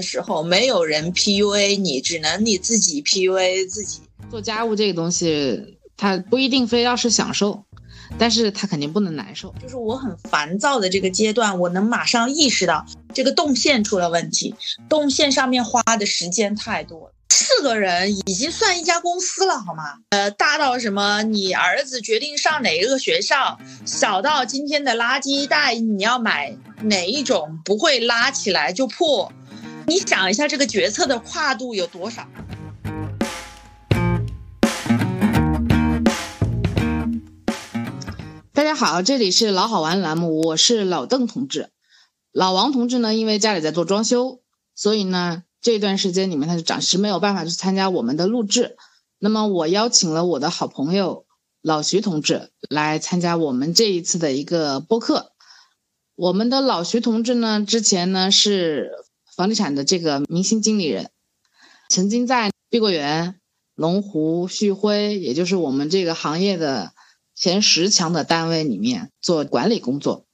的时候，没有人 PUA 你，只能你自己 PUA 自己。做家务这个东西，它不一定非要是享受，但是它肯定不能难受。就是我很烦躁的这个阶段，我能马上意识到这个动线出了问题，动线上面花的时间太多了。四个人已经算一家公司了，好吗？呃，大到什么你儿子决定上哪一个学校，小到今天的垃圾袋你要买哪一种不会拉起来就破，你想一下这个决策的跨度有多少？大家好，这里是老好玩栏目，我是老邓同志。老王同志呢，因为家里在做装修，所以呢。这段时间里面，他就暂时没有办法去参加我们的录制。那么，我邀请了我的好朋友老徐同志来参加我们这一次的一个播客。我们的老徐同志呢，之前呢是房地产的这个明星经理人，曾经在碧桂园、龙湖、旭辉，也就是我们这个行业的前十强的单位里面做管理工作。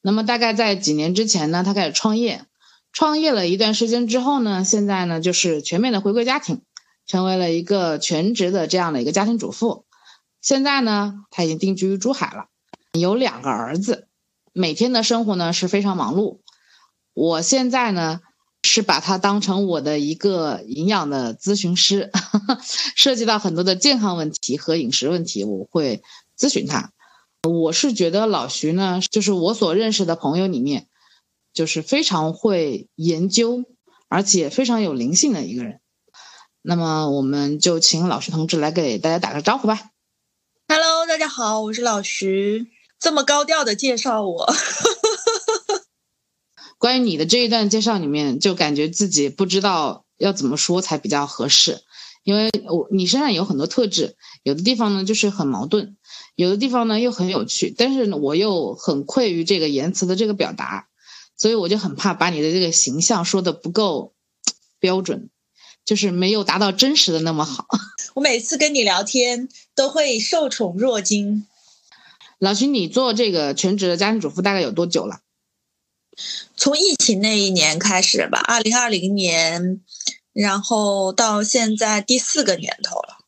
那么，大概在几年之前呢，他开始创业。创业了一段时间之后呢，现在呢就是全面的回归家庭，成为了一个全职的这样的一个家庭主妇。现在呢，他已经定居于珠海了，有两个儿子，每天的生活呢是非常忙碌。我现在呢是把他当成我的一个营养的咨询师，涉及到很多的健康问题和饮食问题，我会咨询他。我是觉得老徐呢，就是我所认识的朋友里面。就是非常会研究，而且非常有灵性的一个人。那么，我们就请老徐同志来给大家打个招呼吧。Hello，大家好，我是老徐。这么高调的介绍我，关于你的这一段介绍里面，就感觉自己不知道要怎么说才比较合适，因为我你身上有很多特质，有的地方呢就是很矛盾，有的地方呢又很有趣，但是我又很愧于这个言辞的这个表达。所以我就很怕把你的这个形象说的不够标准，就是没有达到真实的那么好。我每次跟你聊天都会受宠若惊。老徐，你做这个全职的家庭主妇大概有多久了？从疫情那一年开始吧，二零二零年，然后到现在第四个年头了。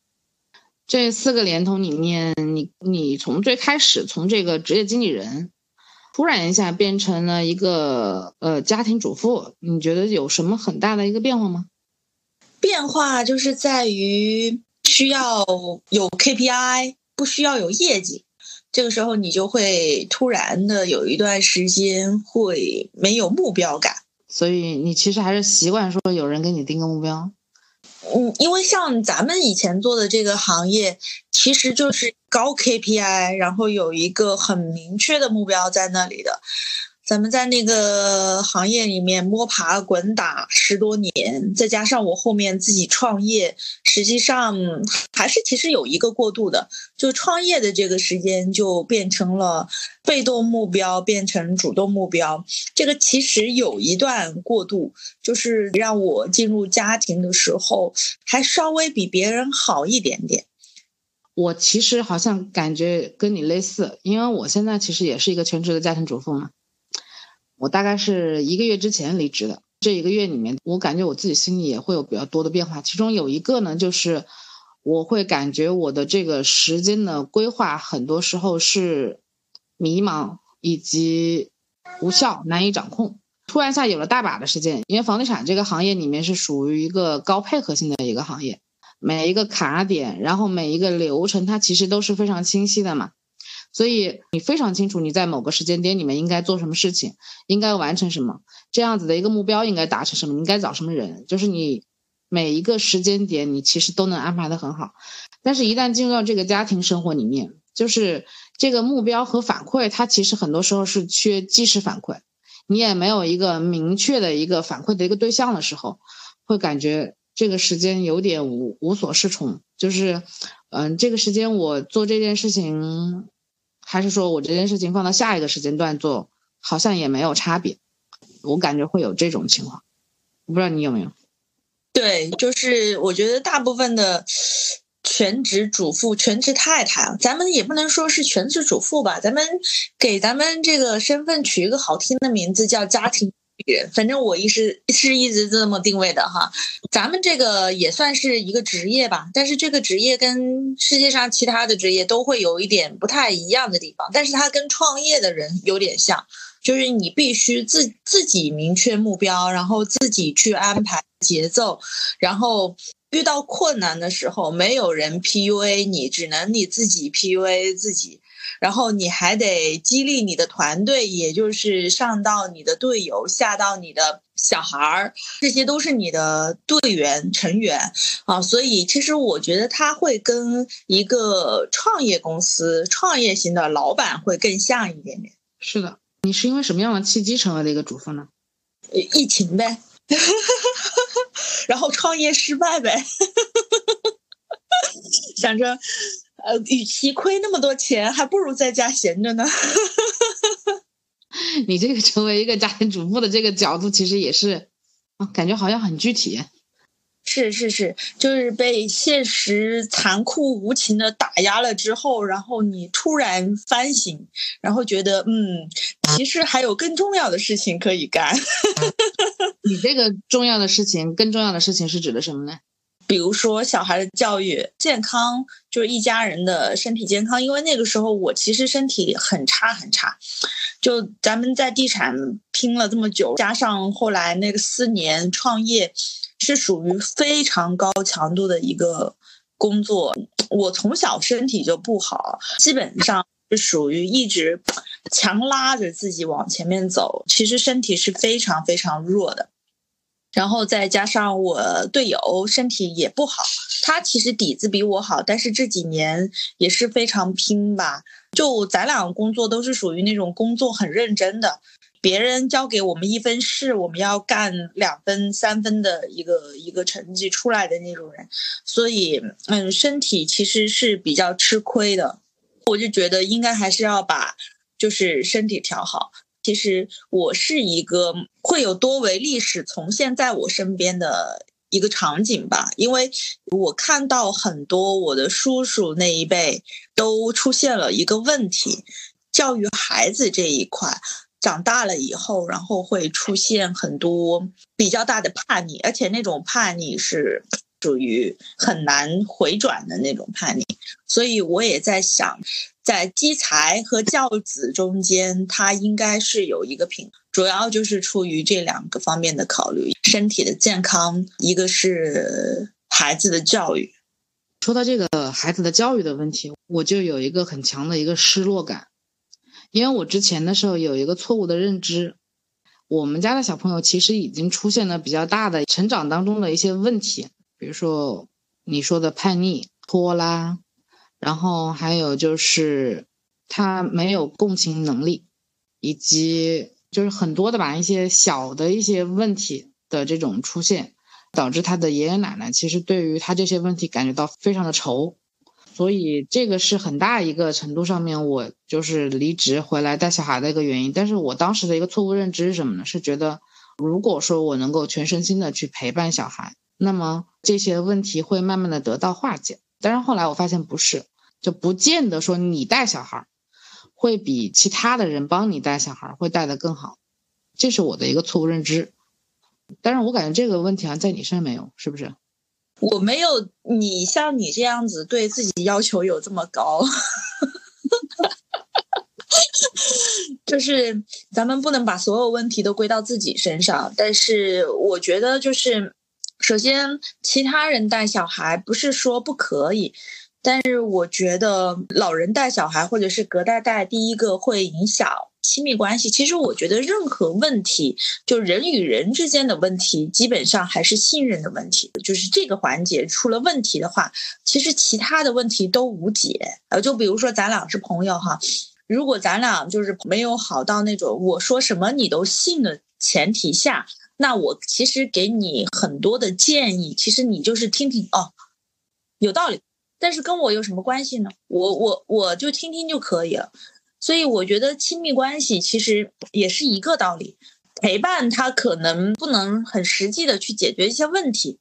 这四个年头里面，你你从最开始从这个职业经理人。突然一下变成了一个呃家庭主妇，你觉得有什么很大的一个变化吗？变化就是在于需要有 KPI，不需要有业绩。这个时候你就会突然的有一段时间会没有目标感。所以你其实还是习惯说有人给你定个目标。嗯，因为像咱们以前做的这个行业，其实就是高 KPI，然后有一个很明确的目标在那里的。咱们在那个行业里面摸爬滚打十多年，再加上我后面自己创业，实际上还是其实有一个过渡的，就创业的这个时间就变成了被动目标变成主动目标，这个其实有一段过渡，就是让我进入家庭的时候还稍微比别人好一点点。我其实好像感觉跟你类似，因为我现在其实也是一个全职的家庭主妇嘛。我大概是一个月之前离职的，这一个月里面，我感觉我自己心里也会有比较多的变化。其中有一个呢，就是我会感觉我的这个时间的规划，很多时候是迷茫以及无效、难以掌控。突然下有了大把的时间，因为房地产这个行业里面是属于一个高配合性的一个行业，每一个卡点，然后每一个流程，它其实都是非常清晰的嘛。所以你非常清楚你在某个时间点里面应该做什么事情，应该完成什么，这样子的一个目标应该达成什么，你应该找什么人，就是你每一个时间点你其实都能安排的很好。但是，一旦进入到这个家庭生活里面，就是这个目标和反馈，它其实很多时候是缺即时反馈，你也没有一个明确的一个反馈的一个对象的时候，会感觉这个时间有点无无所适从。就是，嗯，这个时间我做这件事情。还是说我这件事情放到下一个时间段做，好像也没有差别，我感觉会有这种情况，我不知道你有没有？对，就是我觉得大部分的全职主妇、全职太太啊，咱们也不能说是全职主妇吧，咱们给咱们这个身份取一个好听的名字，叫家庭反正我一是是一直这么定位的哈。咱们这个也算是一个职业吧，但是这个职业跟世界上其他的职业都会有一点不太一样的地方，但是它跟创业的人有点像，就是你必须自自己明确目标，然后自己去安排节奏，然后遇到困难的时候，没有人 PUA 你，只能你自己 PUA 自己。然后你还得激励你的团队，也就是上到你的队友，下到你的小孩儿，这些都是你的队员成员啊。所以其实我觉得他会跟一个创业公司、创业型的老板会更像一点点。是的，你是因为什么样的契机成为了一个主妇呢？疫情呗，然后创业失败呗，想着。呃，与其亏那么多钱，还不如在家闲着呢。你这个成为一个家庭主妇的这个角度，其实也是，啊，感觉好像很具体。是是是，就是被现实残酷无情的打压了之后，然后你突然反省，然后觉得，嗯，其实还有更重要的事情可以干。你这个重要的事情，更重要的事情是指的什么呢？比如说小孩的教育、健康，就是一家人的身体健康。因为那个时候我其实身体很差很差，就咱们在地产拼了这么久，加上后来那个四年创业，是属于非常高强度的一个工作。我从小身体就不好，基本上是属于一直强拉着自己往前面走，其实身体是非常非常弱的。然后再加上我队友身体也不好，他其实底子比我好，但是这几年也是非常拼吧。就咱俩工作都是属于那种工作很认真的，别人交给我们一分事，我们要干两分、三分的一个一个成绩出来的那种人，所以嗯，身体其实是比较吃亏的。我就觉得应该还是要把就是身体调好。其实我是一个会有多维历史重现在我身边的一个场景吧，因为我看到很多我的叔叔那一辈都出现了一个问题，教育孩子这一块，长大了以后，然后会出现很多比较大的叛逆，而且那种叛逆是属于很难回转的那种叛逆，所以我也在想。在积财和教子中间，它应该是有一个平，主要就是出于这两个方面的考虑：身体的健康，一个是孩子的教育。说到这个孩子的教育的问题，我就有一个很强的一个失落感，因为我之前的时候有一个错误的认知，我们家的小朋友其实已经出现了比较大的成长当中的一些问题，比如说你说的叛逆、拖拉。然后还有就是，他没有共情能力，以及就是很多的吧一些小的一些问题的这种出现，导致他的爷爷奶奶其实对于他这些问题感觉到非常的愁，所以这个是很大一个程度上面我就是离职回来带小孩的一个原因。但是我当时的一个错误认知是什么呢？是觉得如果说我能够全身心的去陪伴小孩，那么这些问题会慢慢的得到化解。但是后来我发现不是。就不见得说你带小孩儿会比其他的人帮你带小孩儿会带得更好，这是我的一个错误认知。但是我感觉这个问题啊，在你身上没有，是不是？我没有你像你这样子对自己要求有这么高，就是咱们不能把所有问题都归到自己身上。但是我觉得，就是首先，其他人带小孩不是说不可以。但是我觉得老人带小孩，或者是隔代带，第一个会影响亲密关系。其实我觉得任何问题，就人与人之间的问题，基本上还是信任的问题。就是这个环节出了问题的话，其实其他的问题都无解。呃，就比如说咱俩是朋友哈，如果咱俩就是没有好到那种我说什么你都信的前提下，那我其实给你很多的建议，其实你就是听听哦，有道理。但是跟我有什么关系呢？我我我就听听就可以了。所以我觉得亲密关系其实也是一个道理，陪伴它可能不能很实际的去解决一些问题，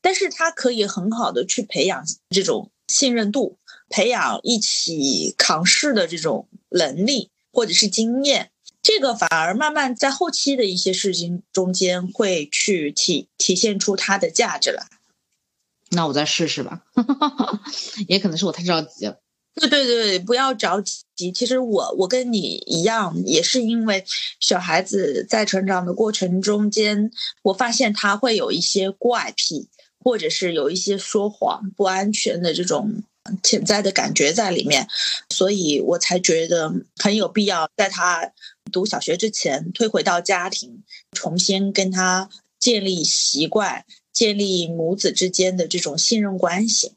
但是它可以很好的去培养这种信任度，培养一起扛事的这种能力或者是经验。这个反而慢慢在后期的一些事情中间会去体体现出它的价值来。那我再试试吧，也可能是我太着急了。对对对，不要着急。其实我我跟你一样，也是因为小孩子在成长的过程中间，我发现他会有一些怪癖，或者是有一些说谎、不安全的这种潜在的感觉在里面，所以我才觉得很有必要在他读小学之前退回到家庭，重新跟他建立习惯，建立母子之间的这种信任关系。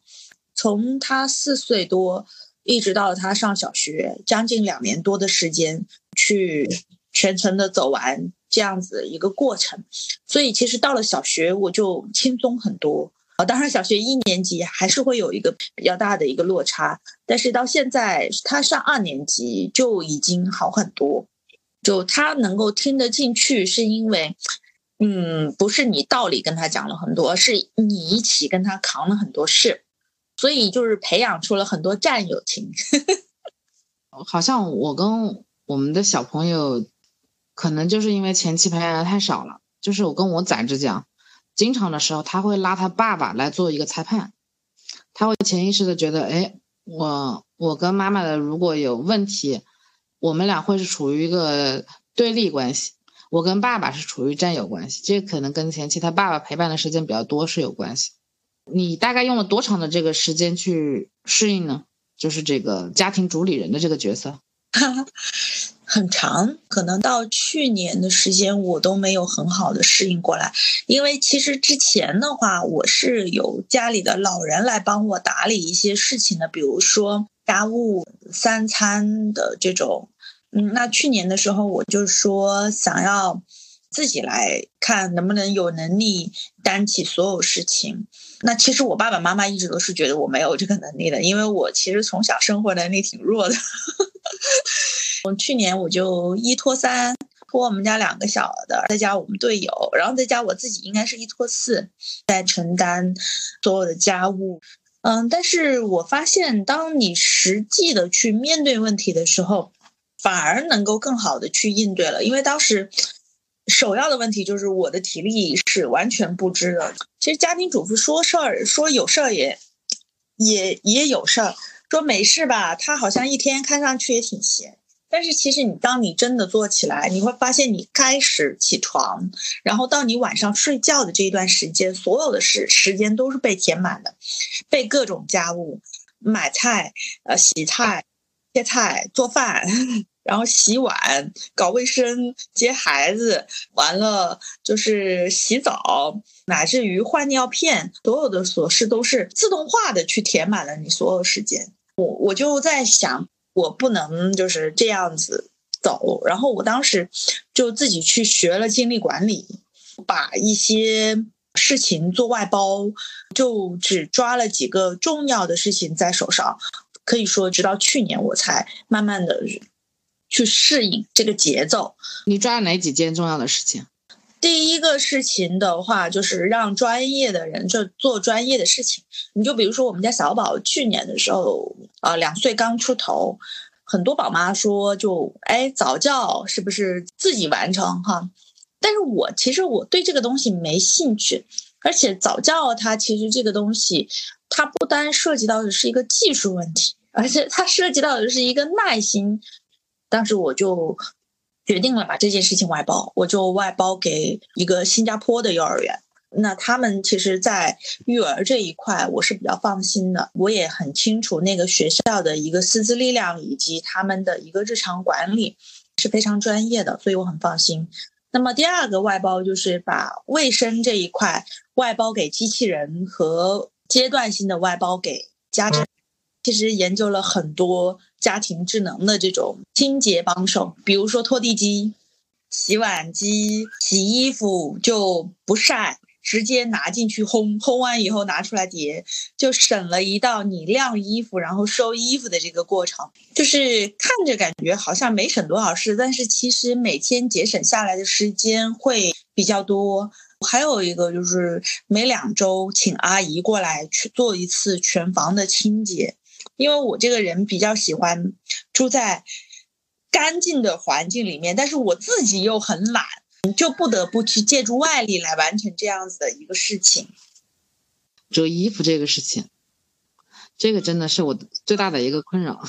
从他四岁多。一直到他上小学，将近两年多的时间，去全程的走完这样子一个过程，所以其实到了小学我就轻松很多啊。当然，小学一年级还是会有一个比较大的一个落差，但是到现在他上二年级就已经好很多，就他能够听得进去，是因为，嗯，不是你道理跟他讲了很多，是你一起跟他扛了很多事。所以就是培养出了很多战友情，好像我跟我们的小朋友，可能就是因为前期培养的太少了。就是我跟我崽子讲，经常的时候他会拉他爸爸来做一个裁判，他会潜意识的觉得，哎，我我跟妈妈的如果有问题，我们俩会是处于一个对立关系，我跟爸爸是处于战友关系，这可能跟前期他爸爸陪伴的时间比较多是有关系。你大概用了多长的这个时间去适应呢？就是这个家庭主理人的这个角色，很长，可能到去年的时间我都没有很好的适应过来。因为其实之前的话，我是有家里的老人来帮我打理一些事情的，比如说家务、三餐的这种。嗯，那去年的时候，我就说想要自己来看能不能有能力担起所有事情。那其实我爸爸妈妈一直都是觉得我没有这个能力的，因为我其实从小生活能力挺弱的。我去年我就一拖三，拖我们家两个小的，再加我们队友，然后再加我自己，应该是一拖四，在承担所有的家务。嗯，但是我发现，当你实际的去面对问题的时候，反而能够更好的去应对了，因为当时。首要的问题就是我的体力是完全不支的。其实家庭主妇说事儿说有事儿也也也有事儿，说没事吧，他好像一天看上去也挺闲。但是其实你当你真的做起来，你会发现你开始起床，然后到你晚上睡觉的这一段时间，所有的时时间都是被填满的，被各种家务、买菜、呃洗菜、切菜、做饭。然后洗碗、搞卫生、接孩子，完了就是洗澡，乃至于换尿片，所有的琐事都是自动化的去填满了你所有时间。我我就在想，我不能就是这样子走。然后我当时就自己去学了精力管理，把一些事情做外包，就只抓了几个重要的事情在手上。可以说，直到去年我才慢慢的。去适应这个节奏。你抓了哪几件重要的事情？第一个事情的话，就是让专业的人就做专业的事情。你就比如说我们家小宝去年的时候，啊，两岁刚出头，很多宝妈说就哎早教是不是自己完成哈？但是我其实我对这个东西没兴趣，而且早教它其实这个东西，它不单涉及到的是一个技术问题，而且它涉及到的是一个耐心。当时我就决定了把这件事情外包，我就外包给一个新加坡的幼儿园。那他们其实，在育儿这一块，我是比较放心的。我也很清楚那个学校的一个师资力量以及他们的一个日常管理是非常专业的，所以我很放心。那么第二个外包就是把卫生这一块外包给机器人和阶段性的外包给家政。其实研究了很多家庭智能的这种清洁帮手，比如说拖地机、洗碗机、洗衣服就不晒，直接拿进去烘，烘完以后拿出来叠，就省了一道你晾衣服然后收衣服的这个过程。就是看着感觉好像没省多少事，但是其实每天节省下来的时间会比较多。还有一个就是每两周请阿姨过来去做一次全房的清洁。因为我这个人比较喜欢住在干净的环境里面，但是我自己又很懒，就不得不去借助外力来完成这样子的一个事情。折衣服这个事情，这个真的是我最大的一个困扰。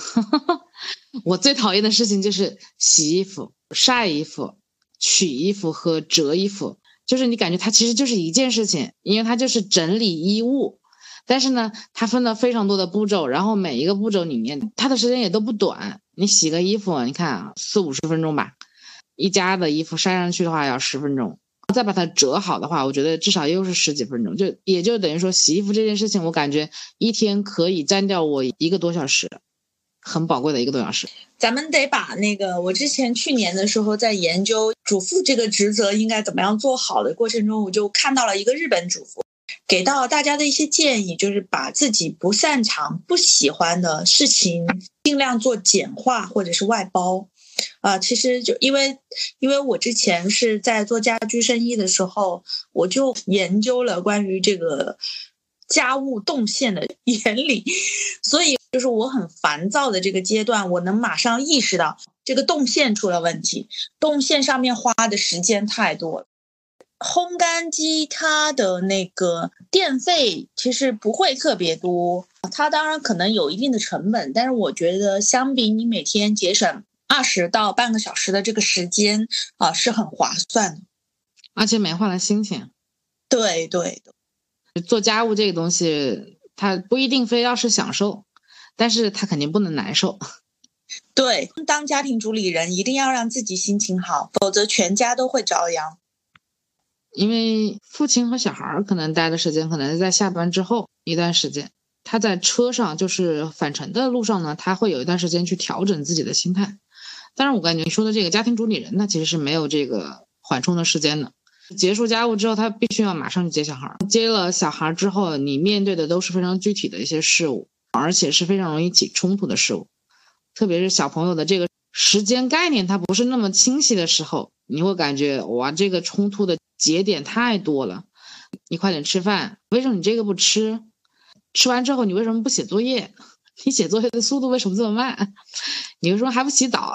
我最讨厌的事情就是洗衣服、晒衣服、取衣服和折衣服，就是你感觉它其实就是一件事情，因为它就是整理衣物。但是呢，它分了非常多的步骤，然后每一个步骤里面，它的时间也都不短。你洗个衣服，你看啊，四五十分钟吧，一家的衣服晒上去的话要十分钟，再把它折好的话，我觉得至少又是十几分钟，就也就等于说洗衣服这件事情，我感觉一天可以占掉我一个多小时，很宝贵的一个多小时。咱们得把那个我之前去年的时候在研究主妇这个职责应该怎么样做好的过程中，我就看到了一个日本主妇。给到大家的一些建议，就是把自己不擅长、不喜欢的事情尽量做简化或者是外包。啊，其实就因为，因为我之前是在做家居生意的时候，我就研究了关于这个家务动线的原理，所以就是我很烦躁的这个阶段，我能马上意识到这个动线出了问题，动线上面花的时间太多了。烘干机它的那个电费其实不会特别多，它当然可能有一定的成本，但是我觉得相比你每天节省二十到半个小时的这个时间啊，是很划算的，而且美化了心情。对对的，做家务这个东西，它不一定非要是享受，但是它肯定不能难受。对，当家庭主理人一定要让自己心情好，否则全家都会遭殃。因为父亲和小孩儿可能待的时间可能是在下班之后一段时间，他在车上就是返程的路上呢，他会有一段时间去调整自己的心态。但是我感觉你说的这个家庭主理人，他其实是没有这个缓冲的时间的。结束家务之后，他必须要马上去接小孩儿。接了小孩儿之后，你面对的都是非常具体的一些事物，而且是非常容易起冲突的事物。特别是小朋友的这个时间概念，他不是那么清晰的时候，你会感觉哇，这个冲突的。节点太多了，你快点吃饭。为什么你这个不吃？吃完之后你为什么不写作业？你写作业的速度为什么这么慢？你为什么还不洗澡？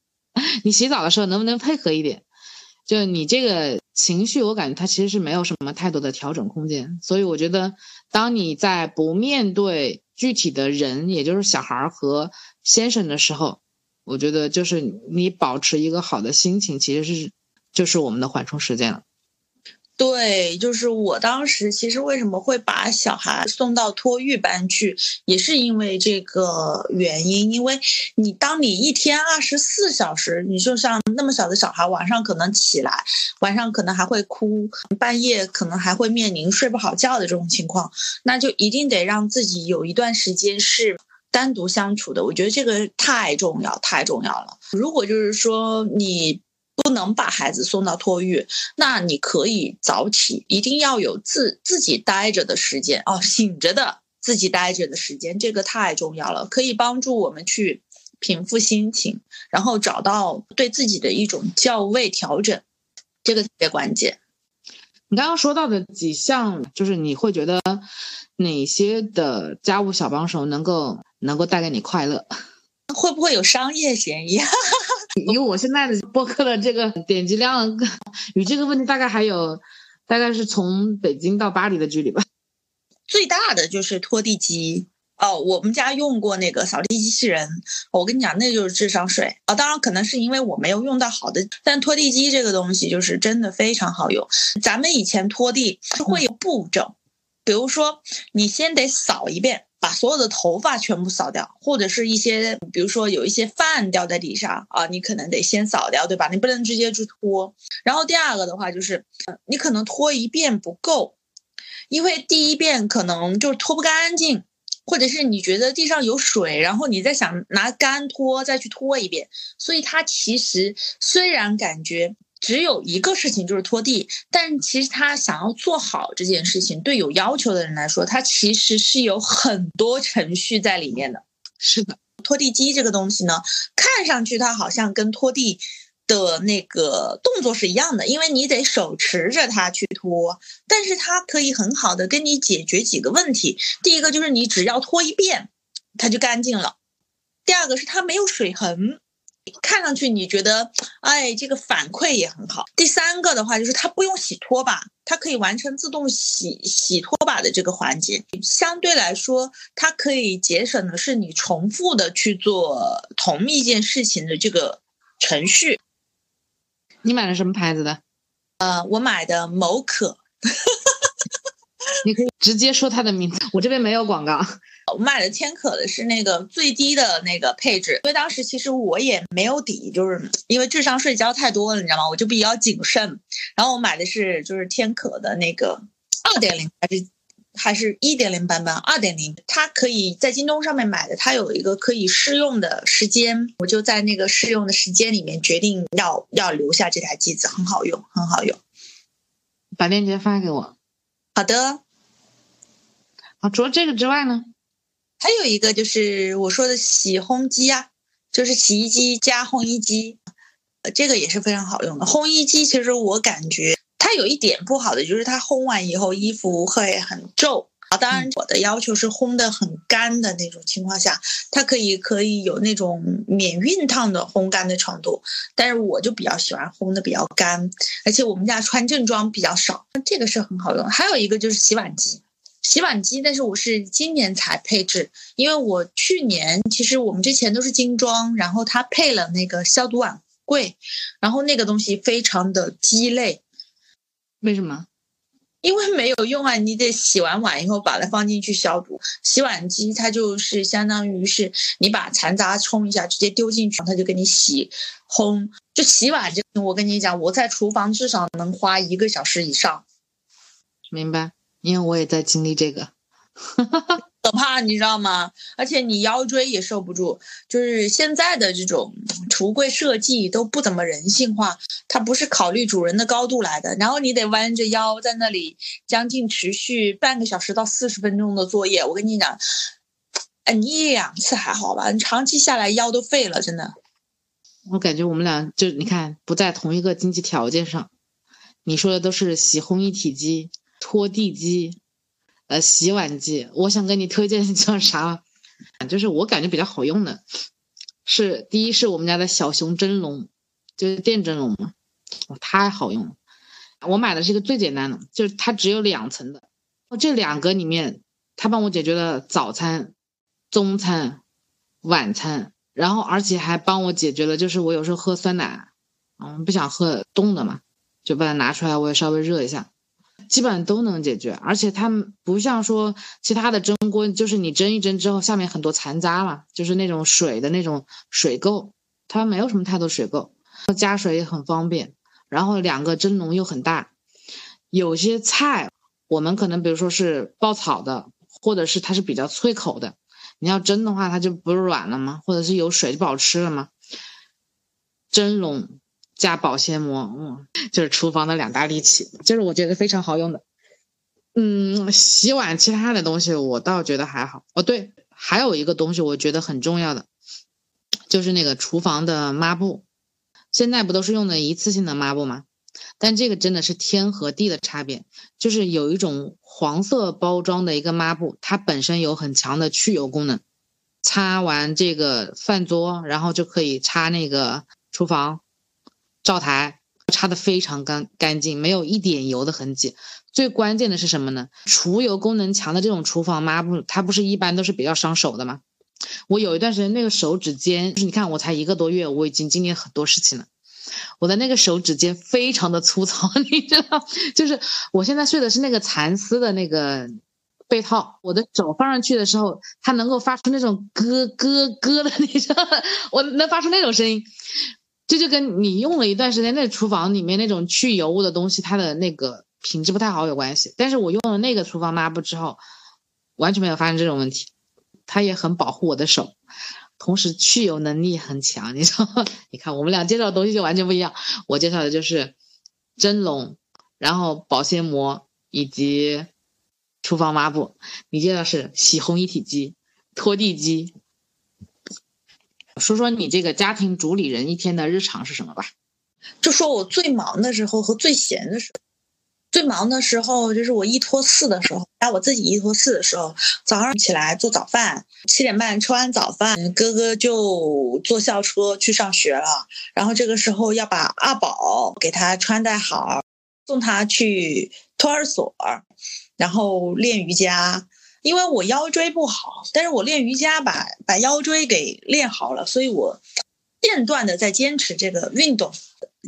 你洗澡的时候能不能配合一点？就你这个情绪，我感觉它其实是没有什么太多的调整空间。所以我觉得，当你在不面对具体的人，也就是小孩和先生的时候，我觉得就是你保持一个好的心情，其实是就是我们的缓冲时间了。对，就是我当时其实为什么会把小孩送到托育班去，也是因为这个原因。因为你当你一天二十四小时，你就像那么小的小孩，晚上可能起来，晚上可能还会哭，半夜可能还会面临睡不好觉的这种情况，那就一定得让自己有一段时间是单独相处的。我觉得这个太重要，太重要了。如果就是说你。不能把孩子送到托育，那你可以早起，一定要有自自己待着的时间哦，醒着的自己待着的时间，这个太重要了，可以帮助我们去平复心情，然后找到对自己的一种教位调整，这个特别关键。你刚刚说到的几项，就是你会觉得哪些的家务小帮手能够能够带给你快乐？会不会有商业嫌疑？以我现在的播客的这个点击量，与这个问题大概还有，大概是从北京到巴黎的距离吧。最大的就是拖地机哦，我们家用过那个扫地机器人，我跟你讲，那就是智商税啊。当然可能是因为我没有用到好的，但拖地机这个东西就是真的非常好用。咱们以前拖地是会有步骤，比如说你先得扫一遍。把所有的头发全部扫掉，或者是一些，比如说有一些饭掉在地上啊，你可能得先扫掉，对吧？你不能直接去拖。然后第二个的话就是，你可能拖一遍不够，因为第一遍可能就是拖不干净，或者是你觉得地上有水，然后你再想拿干拖再去拖一遍，所以它其实虽然感觉。只有一个事情就是拖地，但其实他想要做好这件事情，对有要求的人来说，他其实是有很多程序在里面的。是的，拖地机这个东西呢，看上去它好像跟拖地的那个动作是一样的，因为你得手持着它去拖，但是它可以很好的跟你解决几个问题。第一个就是你只要拖一遍，它就干净了；第二个是它没有水痕。看上去你觉得，哎，这个反馈也很好。第三个的话就是它不用洗拖把，它可以完成自动洗洗拖把的这个环节，相对来说，它可以节省的是你重复的去做同一件事情的这个程序。你买的什么牌子的？呃，我买的某可。你可以直接说它的名字，我这边没有广告。我买的天可的是那个最低的那个配置，因为当时其实我也没有底，就是因为智商税交太多了，你知道吗？我就比较谨慎。然后我买的是就是天可的那个二点零还是还是一点零版本？二点零，它可以在京东上面买的，它有一个可以试用的时间，我就在那个试用的时间里面决定要要留下这台机子，很好用，很好用。把链接发给我。好的。好，除了这个之外呢？还有一个就是我说的洗烘机啊，就是洗衣机加烘衣机，呃，这个也是非常好用的。烘衣机其实我感觉它有一点不好的，就是它烘完以后衣服会很皱啊。当然，我的要求是烘的很干的那种情况下，它可以可以有那种免熨烫的烘干的程度。但是我就比较喜欢烘的比较干，而且我们家穿正装比较少，这个是很好用。还有一个就是洗碗机。洗碗机，但是我是今年才配置，因为我去年其实我们之前都是精装，然后它配了那个消毒碗柜，然后那个东西非常的鸡肋。为什么？因为没有用啊，你得洗完碗以后把它放进去消毒。洗碗机它就是相当于是你把残渣冲一下，直接丢进去，它就给你洗烘。就洗碗这，我跟你讲，我在厨房至少能花一个小时以上。明白。因为我也在经历这个，可怕，你知道吗？而且你腰椎也受不住。就是现在的这种橱柜设计都不怎么人性化，它不是考虑主人的高度来的。然后你得弯着腰在那里，将近持续半个小时到四十分钟的作业。我跟你讲，哎，你一两次还好吧？你长期下来腰都废了，真的。我感觉我们俩就你看不在同一个经济条件上。你说的都是洗烘一体机。拖地机，呃，洗碗机，我想跟你推荐叫啥？就是我感觉比较好用的，是第一是我们家的小熊蒸笼，就是电蒸笼嘛，太好用了。我买的是一个最简单的，就是它只有两层的。这两个里面，它帮我解决了早餐、中餐、晚餐，然后而且还帮我解决了，就是我有时候喝酸奶，嗯，不想喝冻的嘛，就把它拿出来，我也稍微热一下。基本上都能解决，而且它不像说其他的蒸锅，就是你蒸一蒸之后，下面很多残渣嘛，就是那种水的那种水垢，它没有什么太多水垢，加水也很方便。然后两个蒸笼又很大，有些菜我们可能比如说是爆炒的，或者是它是比较脆口的，你要蒸的话，它就不是软了吗？或者是有水就不好吃了吗？蒸笼。加保鲜膜，嗯，就是厨房的两大利器，就是我觉得非常好用的。嗯，洗碗其他的东西我倒觉得还好。哦，对，还有一个东西我觉得很重要的，就是那个厨房的抹布。现在不都是用的一次性的抹布吗？但这个真的是天和地的差别。就是有一种黄色包装的一个抹布，它本身有很强的去油功能，擦完这个饭桌，然后就可以擦那个厨房。灶台擦的非常干干净，没有一点油的痕迹。最关键的是什么呢？除油功能强的这种厨房抹布，它不是一般都是比较伤手的吗？我有一段时间那个手指尖，就是你看我才一个多月，我已经经历很多事情了。我的那个手指尖非常的粗糙，你知道，就是我现在睡的是那个蚕丝的那个被套，我的手放上去的时候，它能够发出那种咯咯咯的，你知道，我能发出那种声音。这就跟你用了一段时间那厨房里面那种去油污的东西，它的那个品质不太好有关系。但是我用了那个厨房抹布之后，完全没有发生这种问题，它也很保护我的手，同时去油能力很强。你说，你看我们俩介绍的东西就完全不一样。我介绍的就是蒸笼，然后保鲜膜以及厨房抹布，你介绍是洗烘一体机、拖地机。说说你这个家庭主理人一天的日常是什么吧？就说我最忙的时候和最闲的时候。最忙的时候就是我一拖四的时候，在我自己一拖四的时候，早上起来做早饭，七点半吃完早饭，哥哥就坐校车去上学了。然后这个时候要把阿宝给他穿戴好，送他去托儿所，然后练瑜伽。因为我腰椎不好，但是我练瑜伽把把腰椎给练好了，所以我间断的在坚持这个运动。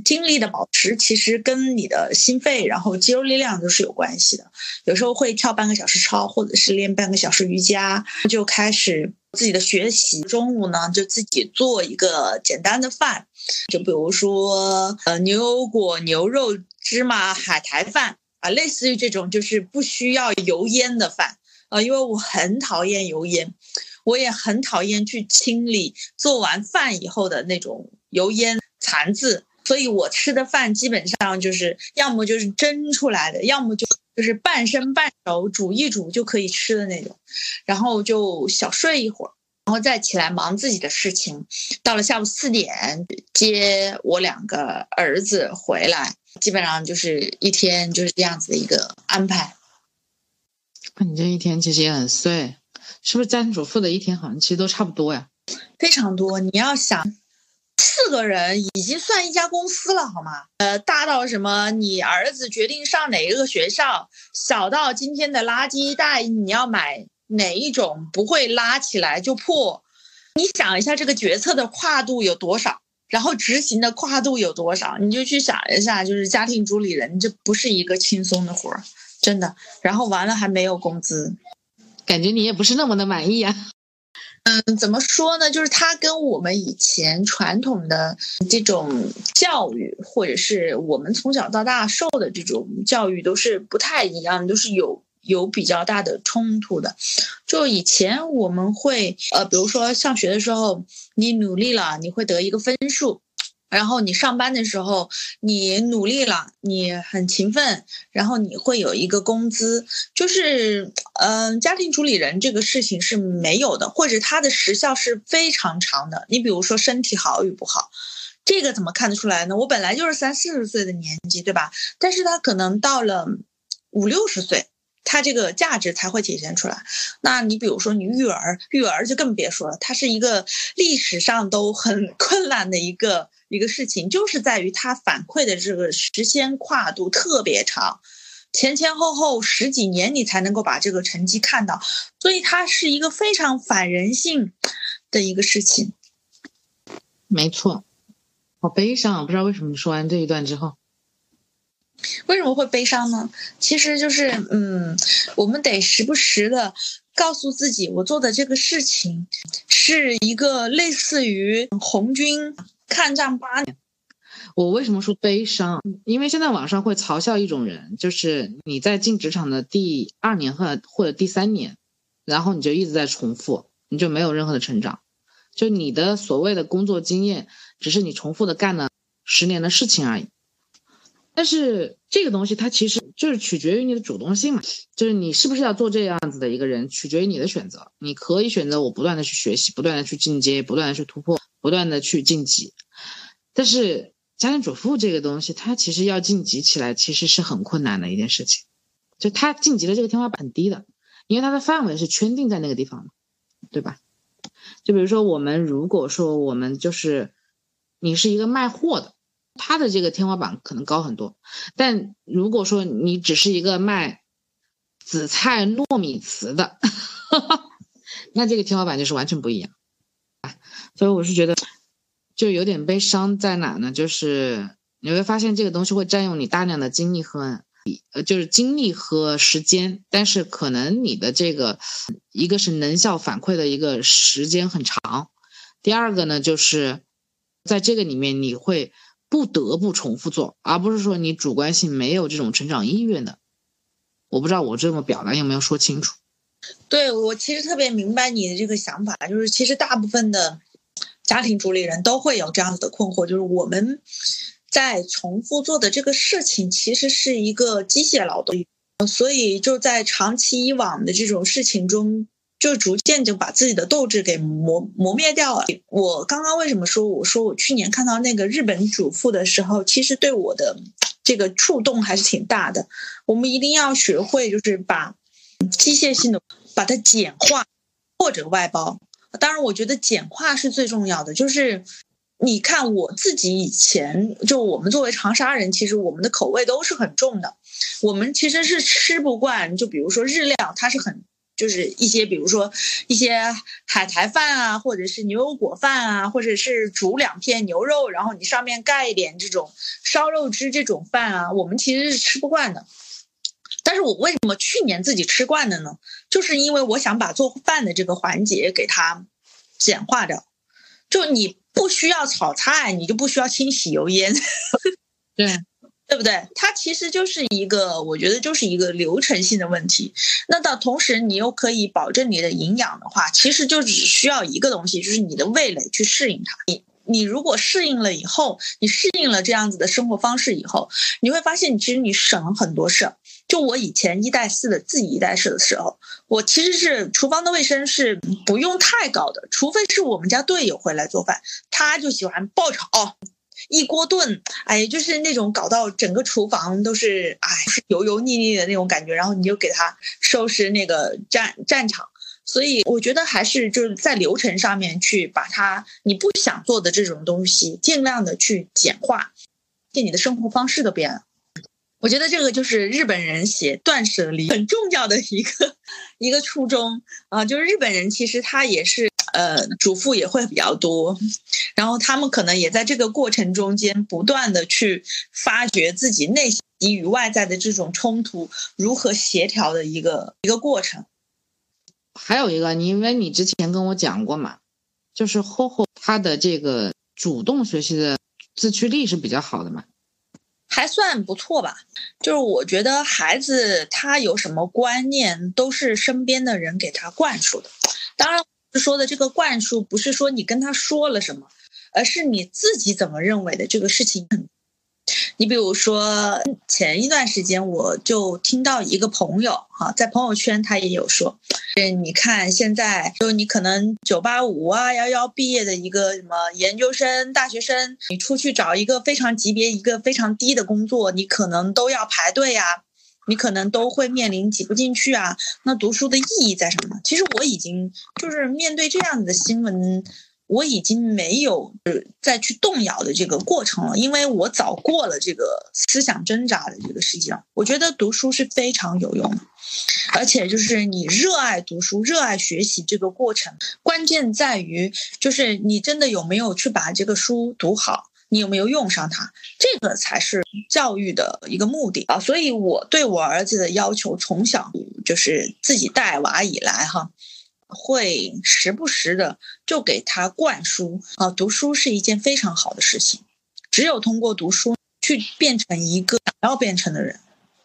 精力的保持其实跟你的心肺，然后肌肉力量都是有关系的。有时候会跳半个小时操，或者是练半个小时瑜伽，就开始自己的学习。中午呢，就自己做一个简单的饭，就比如说呃牛油果、牛肉、芝麻海苔饭啊，类似于这种就是不需要油烟的饭啊，因为我很讨厌油烟，我也很讨厌去清理做完饭以后的那种油烟残渍。所以我吃的饭基本上就是要么就是蒸出来的，要么就就是半生半熟，煮一煮就可以吃的那种。然后就小睡一会儿，然后再起来忙自己的事情。到了下午四点接我两个儿子回来，基本上就是一天就是这样子的一个安排。那你这一天其实也很碎，是不是家庭主妇的一天好像其实都差不多呀？非常多，你要想。四个人已经算一家公司了，好吗？呃，大到什么，你儿子决定上哪一个学校，小到今天的垃圾袋你要买哪一种不会拉起来就破，你想一下这个决策的跨度有多少，然后执行的跨度有多少，你就去想一下，就是家庭主理人这不是一个轻松的活儿，真的。然后完了还没有工资，感觉你也不是那么的满意啊。嗯，怎么说呢？就是它跟我们以前传统的这种教育，或者是我们从小到大受的这种教育，都是不太一样，都是有有比较大的冲突的。就以前我们会，呃，比如说上学的时候，你努力了，你会得一个分数。然后你上班的时候，你努力了，你很勤奋，然后你会有一个工资。就是，嗯，家庭主理人这个事情是没有的，或者它的时效是非常长的。你比如说身体好与不好，这个怎么看得出来呢？我本来就是三四十岁的年纪，对吧？但是他可能到了五六十岁，他这个价值才会体现出来。那你比如说你育儿，育儿就更别说了，它是一个历史上都很 困难的一个。一个事情就是在于它反馈的这个时间跨度特别长，前前后后十几年你才能够把这个成绩看到，所以它是一个非常反人性的一个事情。没错，好悲伤，不知道为什么说完这一段之后，为什么会悲伤呢？其实就是，嗯，我们得时不时的告诉自己，我做的这个事情是一个类似于红军。抗战八年，我为什么说悲伤？因为现在网上会嘲笑一种人，就是你在进职场的第二年或或者第三年，然后你就一直在重复，你就没有任何的成长，就你的所谓的工作经验，只是你重复的干了十年的事情而已。但是这个东西它其实就是取决于你的主动性嘛，就是你是不是要做这样子的一个人，取决于你的选择。你可以选择我不断的去学习，不断的去进阶，不断的去突破。不断的去晋级，但是家庭主妇这个东西，它其实要晋级起来，其实是很困难的一件事情。就它晋级的这个天花板很低的，因为它的范围是圈定在那个地方对吧？就比如说我们如果说我们就是你是一个卖货的，它的这个天花板可能高很多。但如果说你只是一个卖紫菜糯米糍的，那这个天花板就是完全不一样。所以我是觉得，就有点悲伤在哪呢？就是你会发现这个东西会占用你大量的精力和呃，就是精力和时间，但是可能你的这个一个是能效反馈的一个时间很长，第二个呢，就是在这个里面你会不得不重复做，而不是说你主观性没有这种成长意愿的。我不知道我这么表达有没有说清楚？对我其实特别明白你的这个想法，就是其实大部分的。家庭主理人都会有这样子的困惑，就是我们在重复做的这个事情，其实是一个机械劳动，所以就在长期以往的这种事情中，就逐渐就把自己的斗志给磨磨灭掉了。我刚刚为什么说我说我去年看到那个日本主妇的时候，其实对我的这个触动还是挺大的。我们一定要学会，就是把机械性的把它简化或者外包。当然，我觉得简化是最重要的。就是你看我自己以前，就我们作为长沙人，其实我们的口味都是很重的。我们其实是吃不惯，就比如说日料，它是很。就是一些，比如说一些海苔饭啊，或者是牛油果饭啊，或者是煮两片牛肉，然后你上面盖一点这种烧肉汁这种饭啊，我们其实是吃不惯的。但是我为什么去年自己吃惯了呢？就是因为我想把做饭的这个环节给它简化掉，就你不需要炒菜，你就不需要清洗油烟，对。对不对？它其实就是一个，我觉得就是一个流程性的问题。那到同时，你又可以保证你的营养的话，其实就只需要一个东西，就是你的味蕾去适应它。你你如果适应了以后，你适应了这样子的生活方式以后，你会发现，你其实你省了很多事儿。就我以前一带四的自己一带四的时候，我其实是厨房的卫生是不用太搞的，除非是我们家队友回来做饭，他就喜欢爆炒。一锅炖，哎，就是那种搞到整个厨房都是，哎，油油腻腻的那种感觉，然后你就给他收拾那个战战场。所以我觉得还是就是在流程上面去把它你不想做的这种东西尽量的去简化，对你的生活方式都变了。我觉得这个就是日本人写断舍离很重要的一个一个初衷啊，就是日本人其实他也是。呃，主妇也会比较多，然后他们可能也在这个过程中间不断的去发掘自己内心与外在的这种冲突如何协调的一个一个过程。还有一个，你因为你之前跟我讲过嘛，就是厚厚他的这个主动学习的自驱力是比较好的嘛，还算不错吧。就是我觉得孩子他有什么观念，都是身边的人给他灌输的，当然。说的这个灌输不是说你跟他说了什么，而是你自己怎么认为的这个事情。你比如说前一段时间我就听到一个朋友哈，在朋友圈他也有说，嗯，你看现在就你可能九八五啊幺幺毕业的一个什么研究生、大学生，你出去找一个非常级别一个非常低的工作，你可能都要排队呀。你可能都会面临挤不进去啊，那读书的意义在什么？其实我已经就是面对这样的新闻，我已经没有呃再去动摇的这个过程了，因为我早过了这个思想挣扎的这个时间。我觉得读书是非常有用的，而且就是你热爱读书、热爱学习这个过程，关键在于就是你真的有没有去把这个书读好。你有没有用上它？这个才是教育的一个目的啊！所以我对我儿子的要求，从小就是自己带娃以来，哈，会时不时的就给他灌输啊，读书是一件非常好的事情。只有通过读书去变成一个想要变成的人，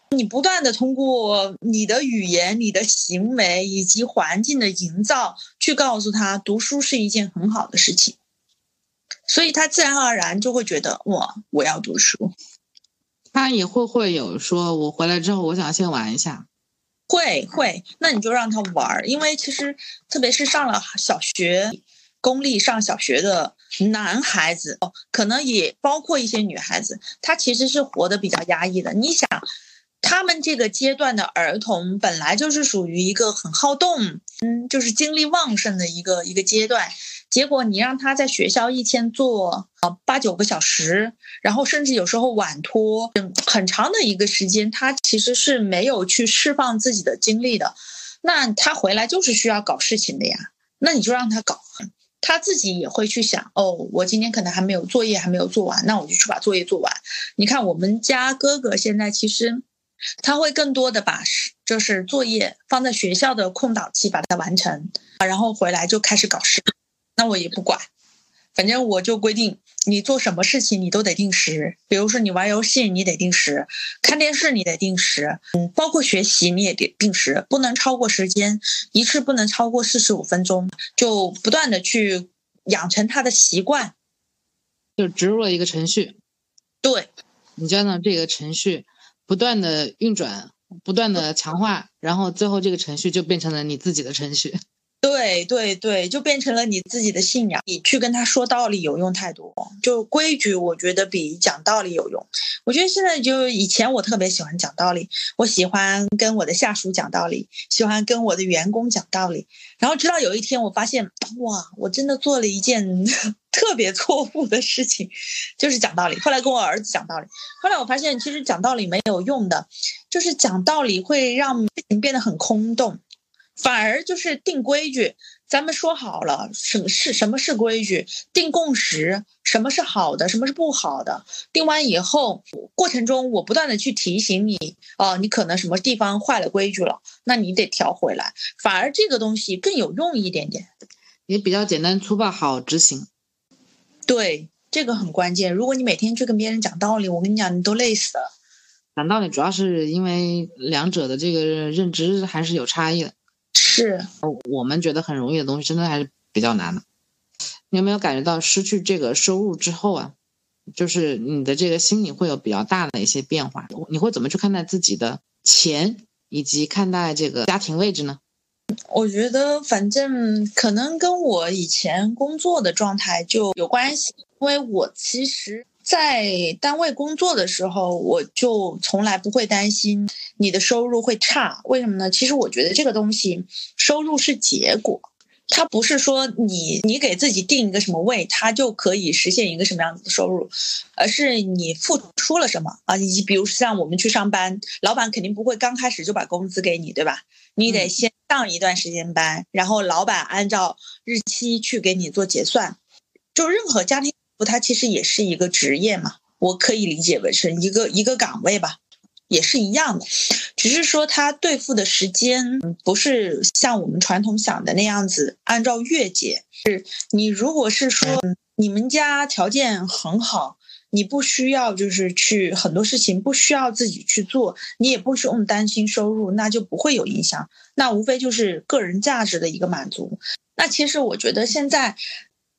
你不断的通过你的语言、你的行为以及环境的营造，去告诉他读书是一件很好的事情。所以他自然而然就会觉得哇，我要读书。他也会会有说，我回来之后，我想先玩一下。会会，那你就让他玩儿，因为其实特别是上了小学，公立上小学的男孩子哦，可能也包括一些女孩子，他其实是活得比较压抑的。你想，他们这个阶段的儿童本来就是属于一个很好动，嗯，就是精力旺盛的一个一个阶段。结果你让他在学校一天做啊八九个小时，然后甚至有时候晚托，很长的一个时间，他其实是没有去释放自己的精力的。那他回来就是需要搞事情的呀。那你就让他搞，他自己也会去想哦，我今天可能还没有作业还没有做完，那我就去把作业做完。你看我们家哥哥现在其实他会更多的把就是作业放在学校的空档期把它完成，然后回来就开始搞事。那我也不管，反正我就规定，你做什么事情你都得定时。比如说你玩游戏，你得定时；看电视你得定时，嗯，包括学习你也得定时，不能超过时间，一次不能超过四十五分钟。就不断的去养成他的习惯，就植入了一个程序。对，你将让这个程序不断的运转，不断的强化，然后最后这个程序就变成了你自己的程序。对对对，就变成了你自己的信仰。你去跟他说道理有用太多，就规矩，我觉得比讲道理有用。我觉得现在就以前我特别喜欢讲道理，我喜欢跟我的下属讲道理，喜欢跟我的员工讲道理。然后直到有一天，我发现，哇，我真的做了一件 特别错误的事情，就是讲道理。后来跟我儿子讲道理，后来我发现，其实讲道理没有用的，就是讲道理会让事情变得很空洞。反而就是定规矩，咱们说好了什么是什么是规矩，定共识，什么是好的，什么是不好的。定完以后，过程中我不断的去提醒你，哦，你可能什么地方坏了规矩了，那你得调回来。反而这个东西更有用一点点，也比较简单粗暴，好执行。对，这个很关键。如果你每天去跟别人讲道理，我跟你讲，你都累死了。讲道理主要是因为两者的这个认知还是有差异的。是，我们觉得很容易的东西，真的还是比较难的。你有没有感觉到失去这个收入之后啊，就是你的这个心理会有比较大的一些变化？你会怎么去看待自己的钱，以及看待这个家庭位置呢？我觉得，反正可能跟我以前工作的状态就有关系，因为我其实。在单位工作的时候，我就从来不会担心你的收入会差。为什么呢？其实我觉得这个东西，收入是结果，它不是说你你给自己定一个什么位，它就可以实现一个什么样子的收入，而是你付出了什么啊？你比如像我们去上班，老板肯定不会刚开始就把工资给你，对吧？你得先上一段时间班，然后老板按照日期去给你做结算。就任何家庭。它其实也是一个职业嘛，我可以理解为是一个一个岗位吧，也是一样的，只是说它对付的时间不是像我们传统想的那样子，按照月结。是你如果是说你们家条件很好，你不需要就是去很多事情不需要自己去做，你也不用担心收入，那就不会有影响。那无非就是个人价值的一个满足。那其实我觉得现在。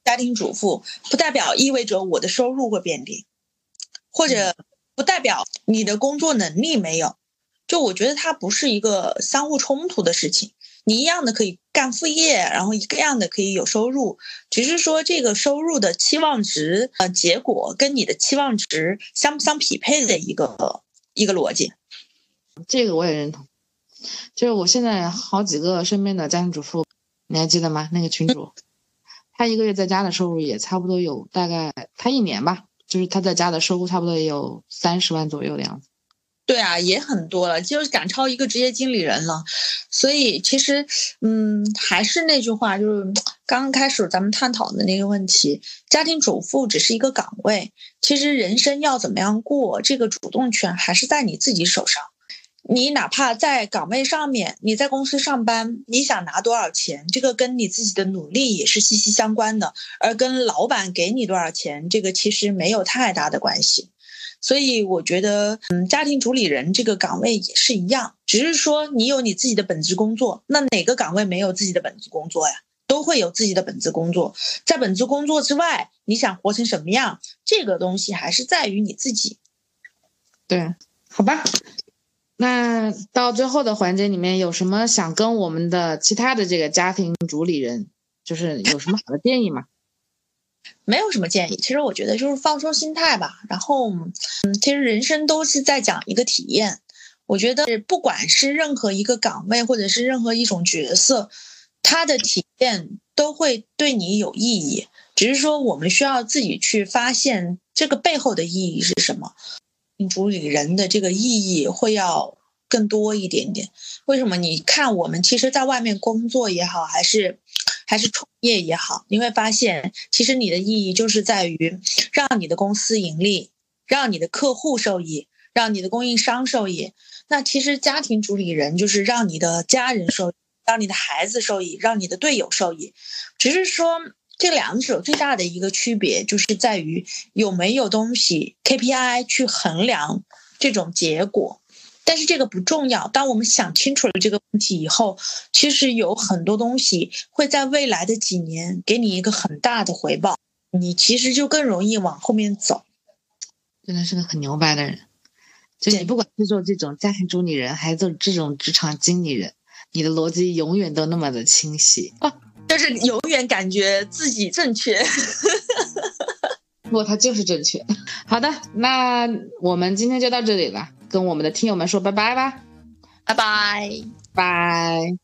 家庭主妇不代表意味着我的收入会变低，或者不代表你的工作能力没有。就我觉得它不是一个相互冲突的事情，你一样的可以干副业，然后一个样的可以有收入，只是说这个收入的期望值呃结果跟你的期望值相不相匹配的一个一个逻辑。这个我也认同，就是我现在好几个身边的家庭主妇，你还记得吗？那个群主。他一个月在家的收入也差不多有大概，他一年吧，就是他在家的收入差不多也有三十万左右的样子。对啊，也很多了，就是赶超一个职业经理人了。所以其实，嗯，还是那句话，就是刚刚开始咱们探讨的那个问题，家庭主妇只是一个岗位，其实人生要怎么样过，这个主动权还是在你自己手上。你哪怕在岗位上面，你在公司上班，你想拿多少钱，这个跟你自己的努力也是息息相关的，而跟老板给你多少钱，这个其实没有太大的关系。所以我觉得，嗯，家庭主理人这个岗位也是一样，只是说你有你自己的本职工作，那哪个岗位没有自己的本职工作呀？都会有自己的本职工作，在本职工作之外，你想活成什么样，这个东西还是在于你自己。对，好吧。那到最后的环节里面，有什么想跟我们的其他的这个家庭主理人，就是有什么好的建议吗？没有什么建议，其实我觉得就是放松心态吧。然后，嗯，其实人生都是在讲一个体验。我觉得不管是任何一个岗位，或者是任何一种角色，他的体验都会对你有意义。只是说我们需要自己去发现这个背后的意义是什么。主理人的这个意义会要更多一点点。为什么？你看，我们其实在外面工作也好，还是还是创业也好，你会发现，其实你的意义就是在于让你的公司盈利，让你的客户受益，让你的供应商受益。那其实家庭主理人就是让你的家人受，让你的孩子受益，让你的队友受益。只是说。这两者最大的一个区别，就是在于有没有东西 KPI 去衡量这种结果。但是这个不重要。当我们想清楚了这个问题以后，其实有很多东西会在未来的几年给你一个很大的回报，你其实就更容易往后面走。真的是个很牛掰的人，就你不管是做这种家庭主理人，还是做这种职场经理人，你的逻辑永远都那么的清晰啊，就是永远感觉自己正确。不，他就是正确。好的，那我们今天就到这里了，跟我们的听友们说拜拜吧，拜拜。拜。